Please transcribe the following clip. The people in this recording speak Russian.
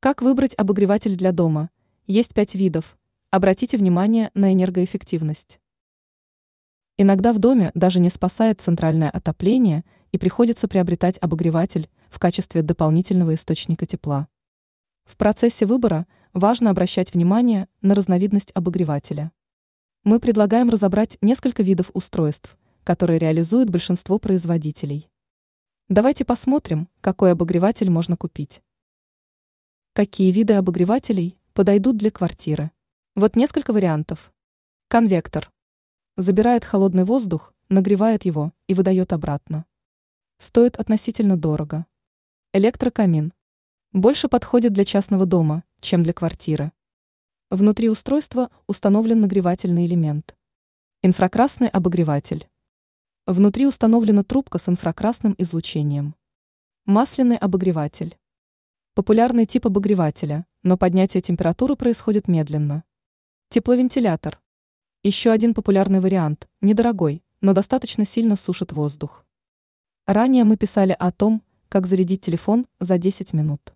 Как выбрать обогреватель для дома? Есть пять видов. Обратите внимание на энергоэффективность. Иногда в доме даже не спасает центральное отопление и приходится приобретать обогреватель в качестве дополнительного источника тепла. В процессе выбора важно обращать внимание на разновидность обогревателя. Мы предлагаем разобрать несколько видов устройств, которые реализуют большинство производителей. Давайте посмотрим, какой обогреватель можно купить. Какие виды обогревателей подойдут для квартиры? Вот несколько вариантов. Конвектор. Забирает холодный воздух, нагревает его и выдает обратно. Стоит относительно дорого. Электрокамин. Больше подходит для частного дома, чем для квартиры. Внутри устройства установлен нагревательный элемент. Инфракрасный обогреватель. Внутри установлена трубка с инфракрасным излучением. Масляный обогреватель. Популярный тип обогревателя, но поднятие температуры происходит медленно. Тепловентилятор. Еще один популярный вариант, недорогой, но достаточно сильно сушит воздух. Ранее мы писали о том, как зарядить телефон за 10 минут.